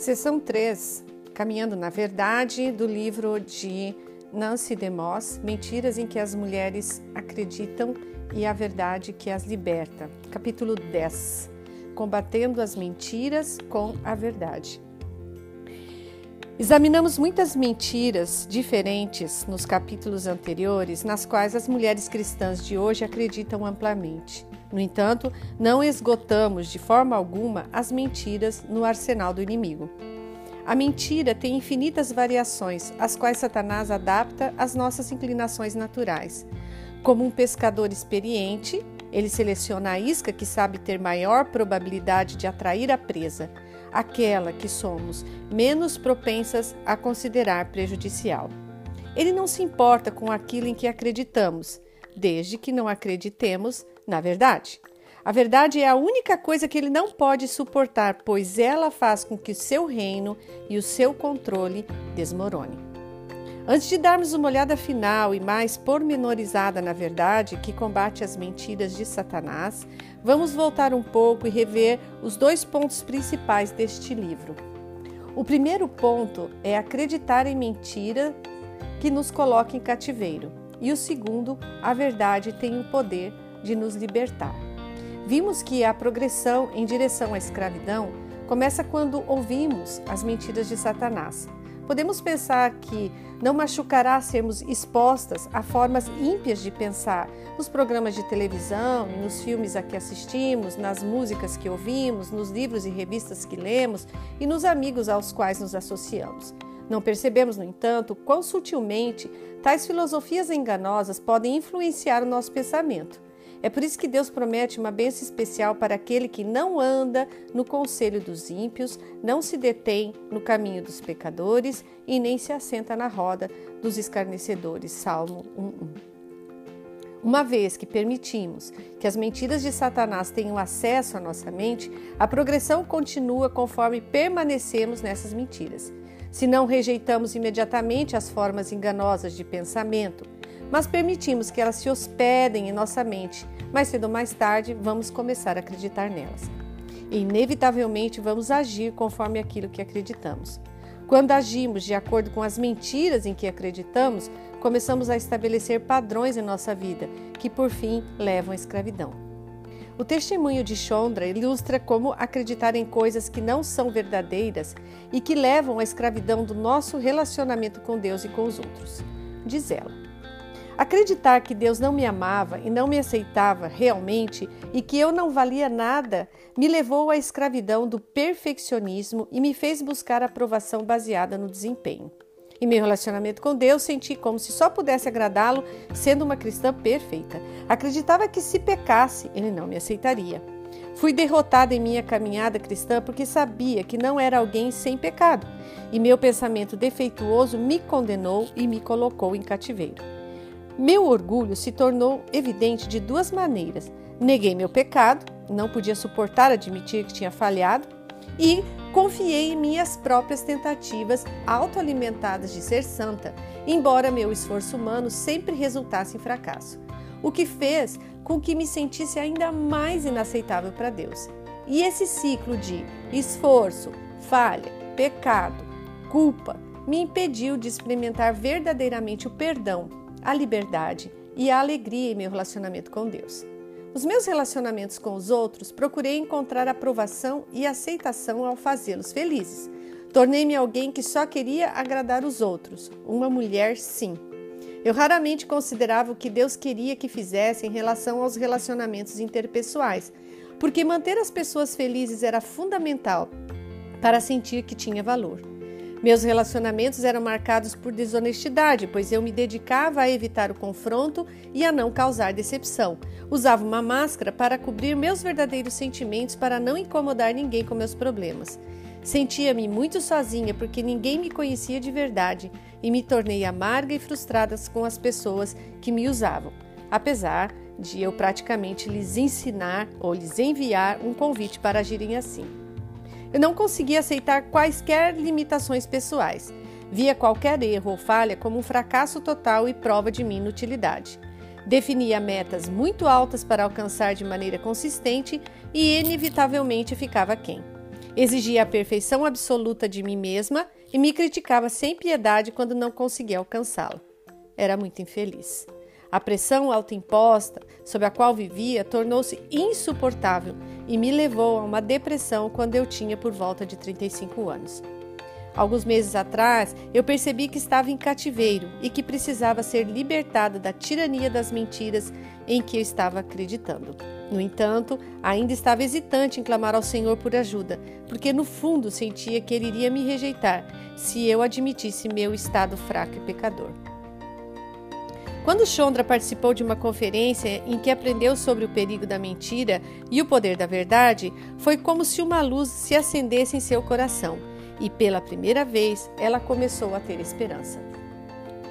Sessão 3, Caminhando na Verdade, do livro de Nancy DeMoss, Mentiras em que as mulheres acreditam e a verdade que as liberta. Capítulo 10, Combatendo as mentiras com a verdade. Examinamos muitas mentiras diferentes nos capítulos anteriores, nas quais as mulheres cristãs de hoje acreditam amplamente. No entanto, não esgotamos de forma alguma as mentiras no arsenal do inimigo. A mentira tem infinitas variações, as quais Satanás adapta às nossas inclinações naturais. Como um pescador experiente, ele seleciona a isca que sabe ter maior probabilidade de atrair a presa, aquela que somos menos propensas a considerar prejudicial. Ele não se importa com aquilo em que acreditamos, desde que não acreditemos na verdade. A verdade é a única coisa que ele não pode suportar, pois ela faz com que o seu reino e o seu controle desmorone. Antes de darmos uma olhada final e mais pormenorizada na verdade que combate as mentiras de Satanás, vamos voltar um pouco e rever os dois pontos principais deste livro. O primeiro ponto é acreditar em mentira que nos coloca em cativeiro, e o segundo, a verdade tem o poder de nos libertar. Vimos que a progressão em direção à escravidão começa quando ouvimos as mentiras de Satanás. Podemos pensar que não machucará sermos expostas a formas ímpias de pensar nos programas de televisão, nos filmes a que assistimos, nas músicas que ouvimos, nos livros e revistas que lemos e nos amigos aos quais nos associamos. Não percebemos, no entanto, quão sutilmente tais filosofias enganosas podem influenciar o nosso pensamento. É por isso que Deus promete uma bênção especial para aquele que não anda no conselho dos ímpios, não se detém no caminho dos pecadores e nem se assenta na roda dos escarnecedores. Salmo 1:1. Uma vez que permitimos que as mentiras de Satanás tenham acesso à nossa mente, a progressão continua conforme permanecemos nessas mentiras. Se não rejeitamos imediatamente as formas enganosas de pensamento, mas permitimos que elas se hospedem em nossa mente. Mais cedo ou mais tarde, vamos começar a acreditar nelas. E, inevitavelmente, vamos agir conforme aquilo que acreditamos. Quando agimos de acordo com as mentiras em que acreditamos, começamos a estabelecer padrões em nossa vida, que por fim levam à escravidão. O testemunho de Chondra ilustra como acreditar em coisas que não são verdadeiras e que levam à escravidão do nosso relacionamento com Deus e com os outros. Diz ela: Acreditar que Deus não me amava e não me aceitava realmente e que eu não valia nada me levou à escravidão do perfeccionismo e me fez buscar aprovação baseada no desempenho. Em meu relacionamento com Deus, senti como se só pudesse agradá-lo sendo uma cristã perfeita. Acreditava que se pecasse, ele não me aceitaria. Fui derrotada em minha caminhada cristã porque sabia que não era alguém sem pecado, e meu pensamento defeituoso me condenou e me colocou em cativeiro. Meu orgulho se tornou evidente de duas maneiras. Neguei meu pecado, não podia suportar admitir que tinha falhado, e confiei em minhas próprias tentativas autoalimentadas de ser santa, embora meu esforço humano sempre resultasse em fracasso, o que fez com que me sentisse ainda mais inaceitável para Deus. E esse ciclo de esforço, falha, pecado, culpa me impediu de experimentar verdadeiramente o perdão a liberdade e a alegria em meu relacionamento com Deus. Nos meus relacionamentos com os outros, procurei encontrar aprovação e aceitação ao fazê-los felizes. Tornei-me alguém que só queria agradar os outros, uma mulher sim. Eu raramente considerava o que Deus queria que fizesse em relação aos relacionamentos interpessoais, porque manter as pessoas felizes era fundamental para sentir que tinha valor. Meus relacionamentos eram marcados por desonestidade, pois eu me dedicava a evitar o confronto e a não causar decepção. Usava uma máscara para cobrir meus verdadeiros sentimentos para não incomodar ninguém com meus problemas. Sentia-me muito sozinha porque ninguém me conhecia de verdade e me tornei amarga e frustrada com as pessoas que me usavam, apesar de eu praticamente lhes ensinar ou lhes enviar um convite para agirem assim. Eu não conseguia aceitar quaisquer limitações pessoais. Via qualquer erro ou falha como um fracasso total e prova de minha inutilidade. Definia metas muito altas para alcançar de maneira consistente e inevitavelmente ficava quem. Exigia a perfeição absoluta de mim mesma e me criticava sem piedade quando não conseguia alcançá-la. Era muito infeliz. A pressão autoimposta sob a qual vivia tornou-se insuportável e me levou a uma depressão quando eu tinha por volta de 35 anos. Alguns meses atrás, eu percebi que estava em cativeiro e que precisava ser libertada da tirania das mentiras em que eu estava acreditando. No entanto, ainda estava hesitante em clamar ao Senhor por ajuda, porque no fundo sentia que ele iria me rejeitar se eu admitisse meu estado fraco e pecador. Quando Chandra participou de uma conferência em que aprendeu sobre o perigo da mentira e o poder da verdade, foi como se uma luz se acendesse em seu coração e, pela primeira vez, ela começou a ter esperança.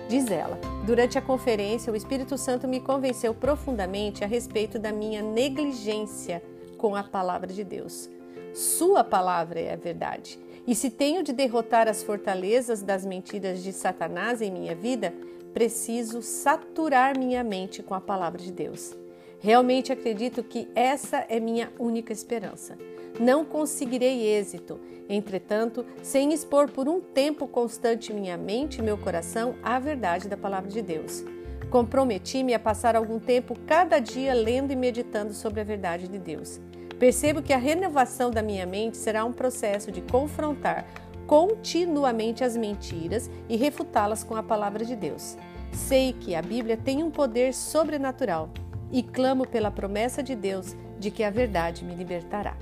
Diz ela: Durante a conferência, o Espírito Santo me convenceu profundamente a respeito da minha negligência com a palavra de Deus. Sua palavra é a verdade. E se tenho de derrotar as fortalezas das mentiras de Satanás em minha vida, preciso saturar minha mente com a palavra de Deus. Realmente acredito que essa é minha única esperança. Não conseguirei êxito, entretanto, sem expor por um tempo constante minha mente e meu coração à verdade da palavra de Deus. Comprometi-me a passar algum tempo cada dia lendo e meditando sobre a verdade de Deus. Percebo que a renovação da minha mente será um processo de confrontar continuamente as mentiras e refutá-las com a palavra de Deus. Sei que a Bíblia tem um poder sobrenatural e clamo pela promessa de Deus de que a verdade me libertará.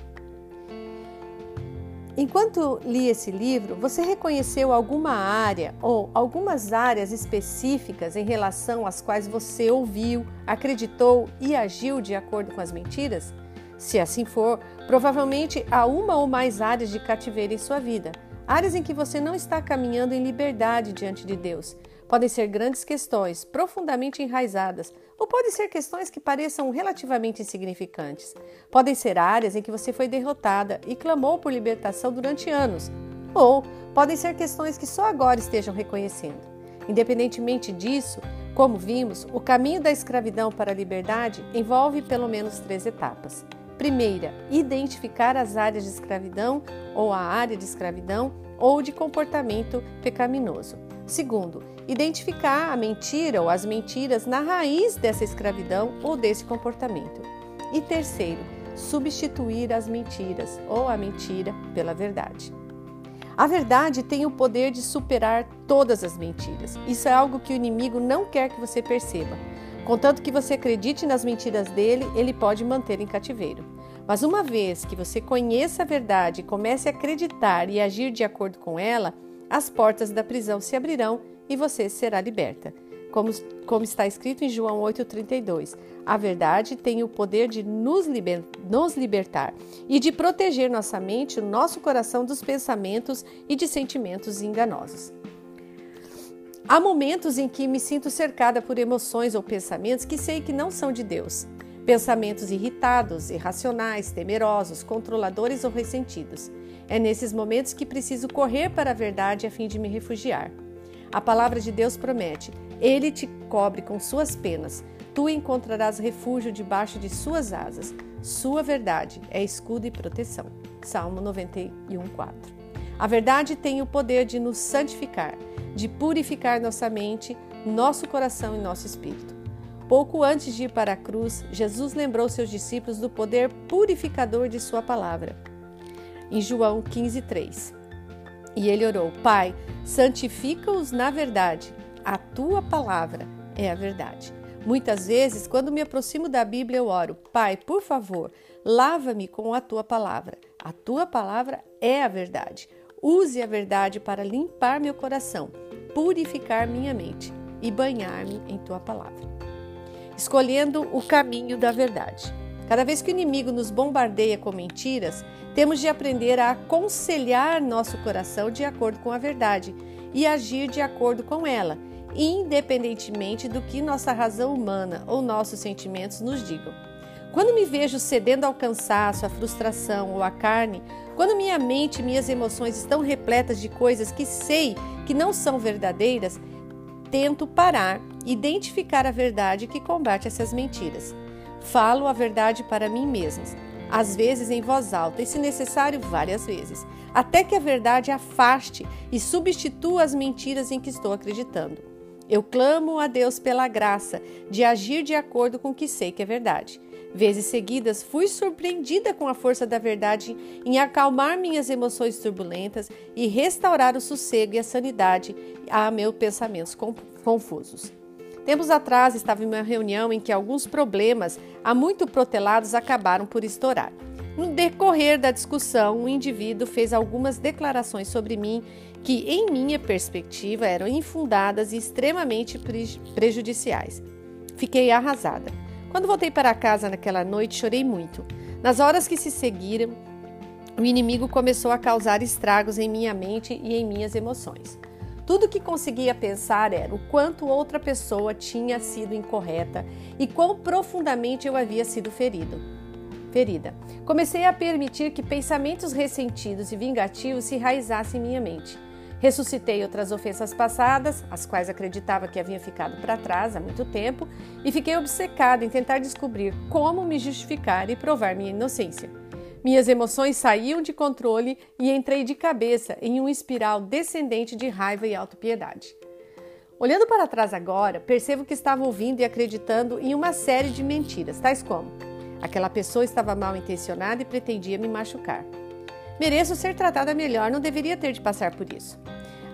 Enquanto li esse livro, você reconheceu alguma área ou algumas áreas específicas em relação às quais você ouviu, acreditou e agiu de acordo com as mentiras? Se assim for, provavelmente há uma ou mais áreas de cativeiro em sua vida áreas em que você não está caminhando em liberdade diante de Deus. Podem ser grandes questões, profundamente enraizadas, ou podem ser questões que pareçam relativamente insignificantes. Podem ser áreas em que você foi derrotada e clamou por libertação durante anos, ou podem ser questões que só agora estejam reconhecendo. Independentemente disso, como vimos, o caminho da escravidão para a liberdade envolve pelo menos três etapas. Primeira, identificar as áreas de escravidão ou a área de escravidão ou de comportamento pecaminoso. Segundo, identificar a mentira ou as mentiras na raiz dessa escravidão ou desse comportamento. E terceiro, substituir as mentiras ou a mentira pela verdade. A verdade tem o poder de superar todas as mentiras. Isso é algo que o inimigo não quer que você perceba. Contanto que você acredite nas mentiras dele, ele pode manter em cativeiro. Mas uma vez que você conheça a verdade e comece a acreditar e agir de acordo com ela, as portas da prisão se abrirão e você será liberta. Como, como está escrito em João 8,32, a verdade tem o poder de nos, liber, nos libertar e de proteger nossa mente, o nosso coração dos pensamentos e de sentimentos enganosos. Há momentos em que me sinto cercada por emoções ou pensamentos que sei que não são de Deus. Pensamentos irritados, irracionais, temerosos, controladores ou ressentidos. É nesses momentos que preciso correr para a verdade a fim de me refugiar. A palavra de Deus promete: Ele te cobre com suas penas, tu encontrarás refúgio debaixo de suas asas. Sua verdade é escudo e proteção. Salmo 91, 4. A verdade tem o poder de nos santificar de purificar nossa mente, nosso coração e nosso espírito. Pouco antes de ir para a cruz, Jesus lembrou seus discípulos do poder purificador de Sua palavra. Em João 15,3. E ele orou: Pai, santifica-os na verdade, a tua palavra é a verdade. Muitas vezes, quando me aproximo da Bíblia, eu oro: Pai, por favor, lava-me com a tua palavra. A tua palavra é a verdade. Use a verdade para limpar meu coração purificar minha mente e banhar-me em tua palavra. Escolhendo o caminho da verdade. Cada vez que o inimigo nos bombardeia com mentiras, temos de aprender a aconselhar nosso coração de acordo com a verdade e agir de acordo com ela, independentemente do que nossa razão humana ou nossos sentimentos nos digam. Quando me vejo cedendo ao cansaço, à frustração ou à carne, quando minha mente e minhas emoções estão repletas de coisas que sei que não são verdadeiras, tento parar, identificar a verdade que combate essas mentiras. Falo a verdade para mim mesma. às vezes em voz alta e, se necessário, várias vezes, até que a verdade afaste e substitua as mentiras em que estou acreditando. Eu clamo a Deus pela graça de agir de acordo com o que sei que é verdade. Vezes seguidas fui surpreendida com a força da verdade em acalmar minhas emoções turbulentas e restaurar o sossego e a sanidade a meus pensamentos confusos. Tempos atrás estava em uma reunião em que alguns problemas, há muito protelados, acabaram por estourar. No decorrer da discussão, um indivíduo fez algumas declarações sobre mim que, em minha perspectiva, eram infundadas e extremamente prejudiciais. Fiquei arrasada. Quando voltei para casa naquela noite, chorei muito. Nas horas que se seguiram, o inimigo começou a causar estragos em minha mente e em minhas emoções. Tudo que conseguia pensar era o quanto outra pessoa tinha sido incorreta e quão profundamente eu havia sido ferido. Ferida. Comecei a permitir que pensamentos ressentidos e vingativos se enraizassem em minha mente. Ressuscitei outras ofensas passadas, as quais acreditava que haviam ficado para trás há muito tempo, e fiquei obcecado em tentar descobrir como me justificar e provar minha inocência. Minhas emoções saíam de controle e entrei de cabeça em um espiral descendente de raiva e autopiedade. Olhando para trás agora, percebo que estava ouvindo e acreditando em uma série de mentiras, tais como: aquela pessoa estava mal intencionada e pretendia me machucar. Mereço ser tratada melhor, não deveria ter de passar por isso.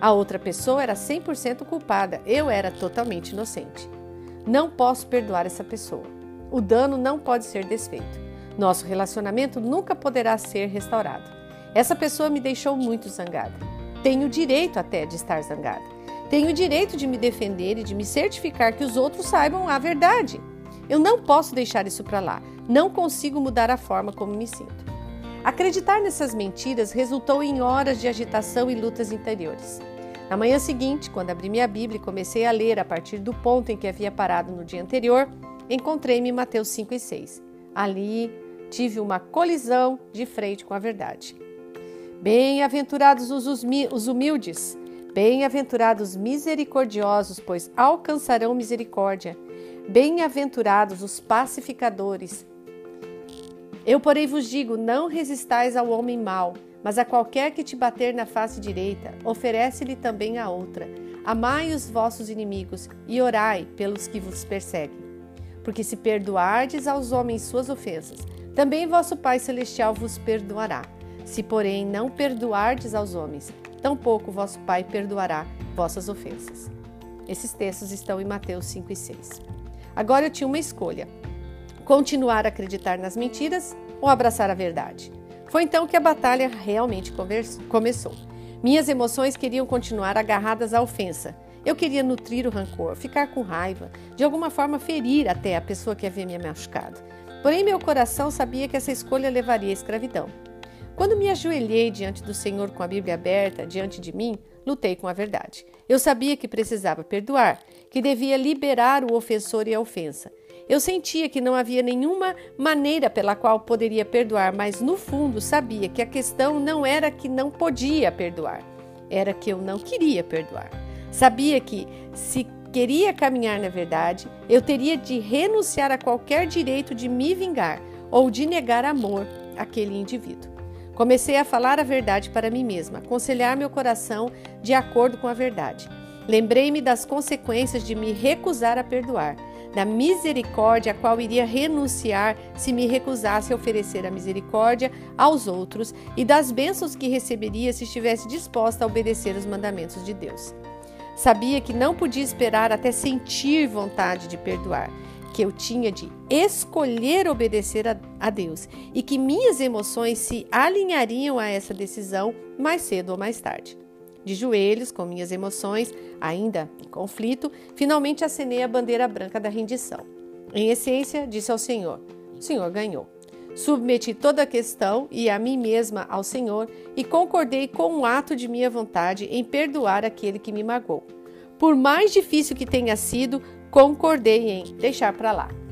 A outra pessoa era 100% culpada, eu era totalmente inocente. Não posso perdoar essa pessoa. O dano não pode ser desfeito. Nosso relacionamento nunca poderá ser restaurado. Essa pessoa me deixou muito zangada. Tenho direito até de estar zangada. Tenho o direito de me defender e de me certificar que os outros saibam a verdade. Eu não posso deixar isso para lá. Não consigo mudar a forma como me sinto. Acreditar nessas mentiras resultou em horas de agitação e lutas interiores. Na manhã seguinte, quando abri minha Bíblia e comecei a ler a partir do ponto em que havia parado no dia anterior, encontrei-me em Mateus 5 e 6. Ali tive uma colisão de frente com a verdade. Bem-aventurados os humildes, bem-aventurados misericordiosos, pois alcançarão misericórdia. Bem-aventurados os pacificadores. Eu, porém, vos digo: não resistais ao homem mau, mas a qualquer que te bater na face direita, oferece-lhe também a outra. Amai os vossos inimigos e orai pelos que vos perseguem. Porque se perdoardes aos homens suas ofensas, também vosso Pai Celestial vos perdoará. Se, porém, não perdoardes aos homens, tampouco vosso Pai perdoará vossas ofensas. Esses textos estão em Mateus 5 e 6. Agora eu tinha uma escolha: continuar a acreditar nas mentiras ou abraçar a verdade. Foi então que a batalha realmente começou. Minhas emoções queriam continuar agarradas à ofensa. Eu queria nutrir o rancor, ficar com raiva, de alguma forma ferir até a pessoa que havia me machucado. Porém, meu coração sabia que essa escolha levaria à escravidão. Quando me ajoelhei diante do Senhor com a Bíblia aberta diante de mim, lutei com a verdade. Eu sabia que precisava perdoar, que devia liberar o ofensor e a ofensa. Eu sentia que não havia nenhuma maneira pela qual poderia perdoar, mas no fundo sabia que a questão não era que não podia perdoar, era que eu não queria perdoar. Sabia que se queria caminhar na verdade, eu teria de renunciar a qualquer direito de me vingar ou de negar amor àquele indivíduo. Comecei a falar a verdade para mim mesma, aconselhar meu coração de acordo com a verdade. Lembrei-me das consequências de me recusar a perdoar, da misericórdia a qual iria renunciar se me recusasse a oferecer a misericórdia aos outros e das bênçãos que receberia se estivesse disposta a obedecer os mandamentos de Deus. Sabia que não podia esperar até sentir vontade de perdoar, que eu tinha de escolher obedecer a, a, Deus e que minhas emoções se alinhariam a essa decisão mais cedo ou mais tarde. De joelhos, com minhas emoções ainda em conflito, finalmente acenei a bandeira branca da rendição. Em essência, disse ao Senhor: O Senhor ganhou. Submeti toda a questão e a mim mesma ao Senhor e concordei com o ato de minha vontade em perdoar aquele que me magoou. Por mais difícil que tenha sido, concordei em deixar para lá.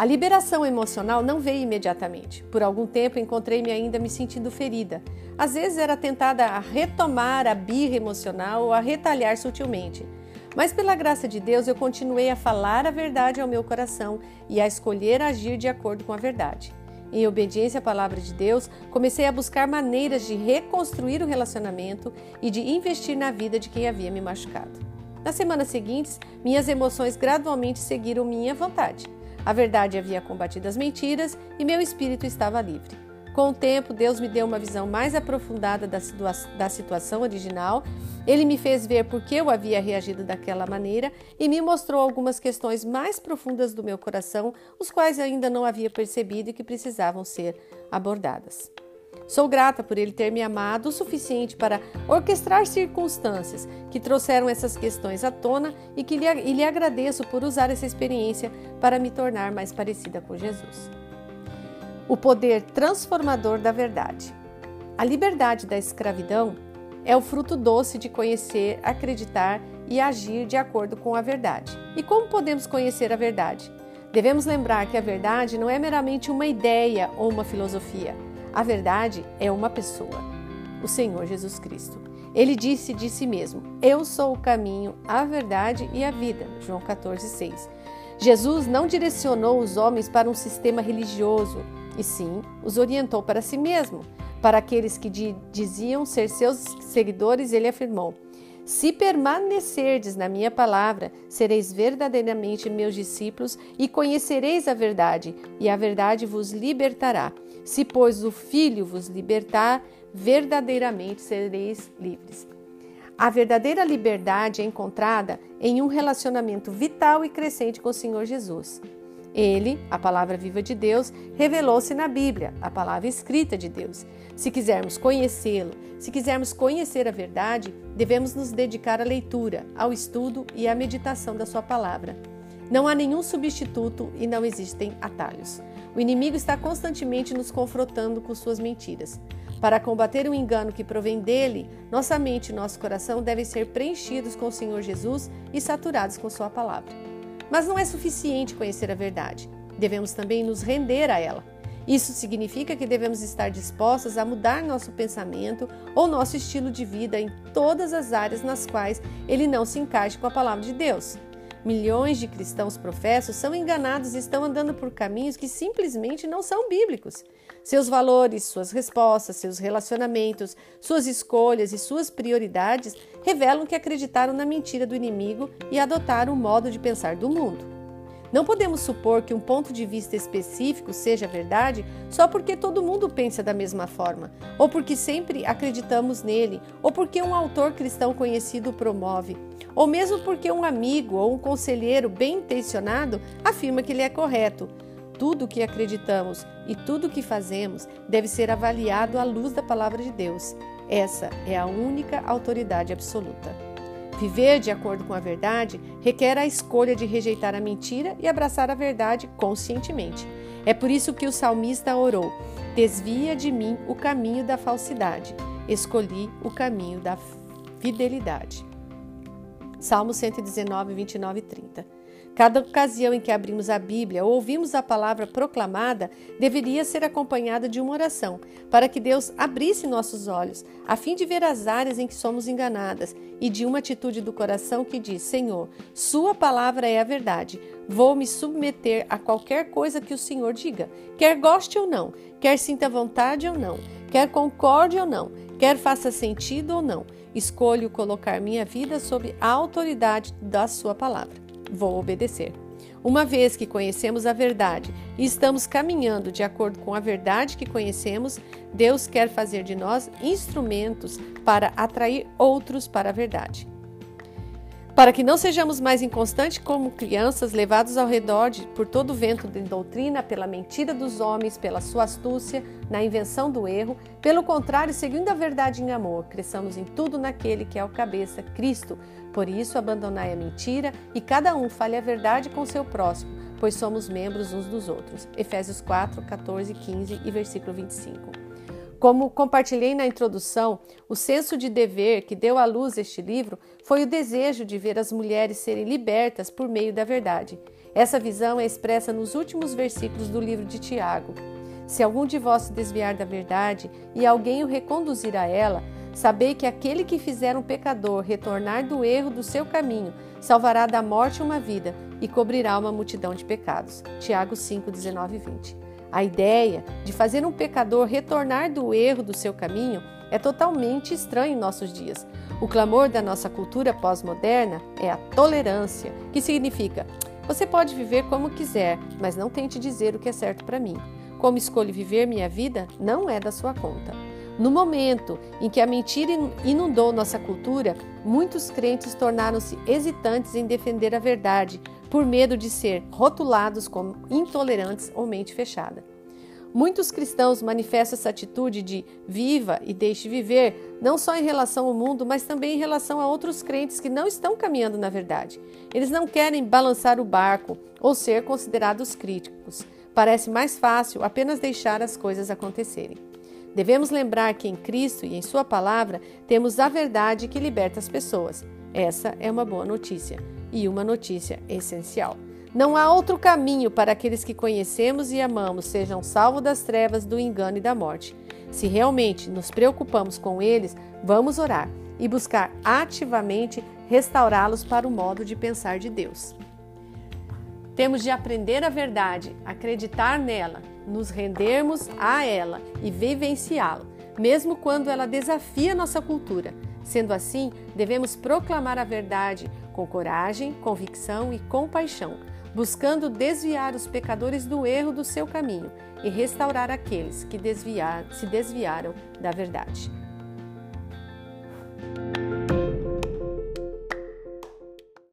A liberação emocional não veio imediatamente. Por algum tempo encontrei-me ainda me sentindo ferida. Às vezes era tentada a retomar a birra emocional ou a retalhar sutilmente. Mas pela graça de Deus eu continuei a falar a verdade ao meu coração e a escolher agir de acordo com a verdade. Em obediência à palavra de Deus, comecei a buscar maneiras de reconstruir o relacionamento e de investir na vida de quem havia me machucado. Nas semanas seguintes, minhas emoções gradualmente seguiram minha vontade. A verdade havia combatido as mentiras e meu espírito estava livre. Com o tempo, Deus me deu uma visão mais aprofundada da, situa da situação original. Ele me fez ver por que eu havia reagido daquela maneira e me mostrou algumas questões mais profundas do meu coração, os quais ainda não havia percebido e que precisavam ser abordadas. Sou grata por ele ter me amado o suficiente para orquestrar circunstâncias que trouxeram essas questões à tona e que lhe, e lhe agradeço por usar essa experiência para me tornar mais parecida com Jesus o poder transformador da verdade. A liberdade da escravidão é o fruto doce de conhecer, acreditar e agir de acordo com a verdade. E como podemos conhecer a verdade? Devemos lembrar que a verdade não é meramente uma ideia ou uma filosofia. A verdade é uma pessoa, o Senhor Jesus Cristo. Ele disse de si mesmo: Eu sou o caminho, a verdade e a vida. João 14,6. Jesus não direcionou os homens para um sistema religioso e sim os orientou para si mesmo. Para aqueles que diziam ser seus seguidores, ele afirmou: Se permanecerdes na minha palavra, sereis verdadeiramente meus discípulos e conhecereis a verdade, e a verdade vos libertará. Se, pois, o Filho vos libertar, verdadeiramente sereis livres. A verdadeira liberdade é encontrada em um relacionamento vital e crescente com o Senhor Jesus. Ele, a palavra viva de Deus, revelou-se na Bíblia, a palavra escrita de Deus. Se quisermos conhecê-lo, se quisermos conhecer a verdade, devemos nos dedicar à leitura, ao estudo e à meditação da Sua palavra. Não há nenhum substituto e não existem atalhos. O inimigo está constantemente nos confrontando com suas mentiras. Para combater o engano que provém dele, nossa mente e nosso coração devem ser preenchidos com o Senhor Jesus e saturados com Sua palavra. Mas não é suficiente conhecer a verdade. Devemos também nos render a ela. Isso significa que devemos estar dispostas a mudar nosso pensamento ou nosso estilo de vida em todas as áreas nas quais ele não se encaixe com a palavra de Deus. Milhões de cristãos professos são enganados e estão andando por caminhos que simplesmente não são bíblicos. Seus valores, suas respostas, seus relacionamentos, suas escolhas e suas prioridades revelam que acreditaram na mentira do inimigo e adotaram o modo de pensar do mundo. Não podemos supor que um ponto de vista específico seja verdade só porque todo mundo pensa da mesma forma, ou porque sempre acreditamos nele, ou porque um autor cristão conhecido promove, ou mesmo porque um amigo ou um conselheiro bem intencionado afirma que ele é correto. Tudo o que acreditamos e tudo o que fazemos deve ser avaliado à luz da palavra de Deus. Essa é a única autoridade absoluta. Viver de acordo com a verdade requer a escolha de rejeitar a mentira e abraçar a verdade conscientemente. É por isso que o salmista orou: Desvia de mim o caminho da falsidade, escolhi o caminho da fidelidade. Salmo 119, 29 e 30. Cada ocasião em que abrimos a Bíblia ou ouvimos a palavra proclamada deveria ser acompanhada de uma oração, para que Deus abrisse nossos olhos, a fim de ver as áreas em que somos enganadas, e de uma atitude do coração que diz: Senhor, Sua palavra é a verdade. Vou me submeter a qualquer coisa que o Senhor diga, quer goste ou não, quer sinta vontade ou não, quer concorde ou não, quer faça sentido ou não. Escolho colocar minha vida sob a autoridade da Sua palavra vou obedecer. Uma vez que conhecemos a verdade e estamos caminhando de acordo com a verdade que conhecemos, Deus quer fazer de nós instrumentos para atrair outros para a verdade para que não sejamos mais inconstantes como crianças levados ao redor de, por todo o vento de doutrina, pela mentira dos homens, pela sua astúcia, na invenção do erro. Pelo contrário, seguindo a verdade em amor, cresçamos em tudo naquele que é o cabeça, Cristo. Por isso, abandonai a mentira e cada um fale a verdade com seu próximo, pois somos membros uns dos outros. Efésios 4, 14, 15 e versículo 25. Como compartilhei na introdução, o senso de dever que deu à luz este livro foi o desejo de ver as mulheres serem libertas por meio da verdade. Essa visão é expressa nos últimos versículos do livro de Tiago. Se algum de vós se desviar da verdade e alguém o reconduzir a ela, sabei que aquele que fizer um pecador retornar do erro do seu caminho salvará da morte uma vida e cobrirá uma multidão de pecados. Tiago 5, 19 e 20. A ideia de fazer um pecador retornar do erro do seu caminho é totalmente estranho em nossos dias. O clamor da nossa cultura pós-moderna é a tolerância, que significa: você pode viver como quiser, mas não tente dizer o que é certo para mim. Como escolho viver minha vida não é da sua conta. No momento em que a mentira inundou nossa cultura, muitos crentes tornaram-se hesitantes em defender a verdade, por medo de ser rotulados como intolerantes ou mente fechada. Muitos cristãos manifestam essa atitude de viva e deixe viver, não só em relação ao mundo, mas também em relação a outros crentes que não estão caminhando na verdade. Eles não querem balançar o barco ou ser considerados críticos. Parece mais fácil apenas deixar as coisas acontecerem. Devemos lembrar que em Cristo e em Sua palavra temos a verdade que liberta as pessoas. Essa é uma boa notícia e uma notícia essencial. Não há outro caminho para aqueles que conhecemos e amamos sejam salvos das trevas, do engano e da morte. Se realmente nos preocupamos com eles, vamos orar e buscar ativamente restaurá-los para o modo de pensar de Deus. Temos de aprender a verdade, acreditar nela, nos rendermos a ela e vivenciá-la, mesmo quando ela desafia nossa cultura. Sendo assim, devemos proclamar a verdade com coragem, convicção e compaixão, buscando desviar os pecadores do erro do seu caminho e restaurar aqueles que desviar, se desviaram da verdade.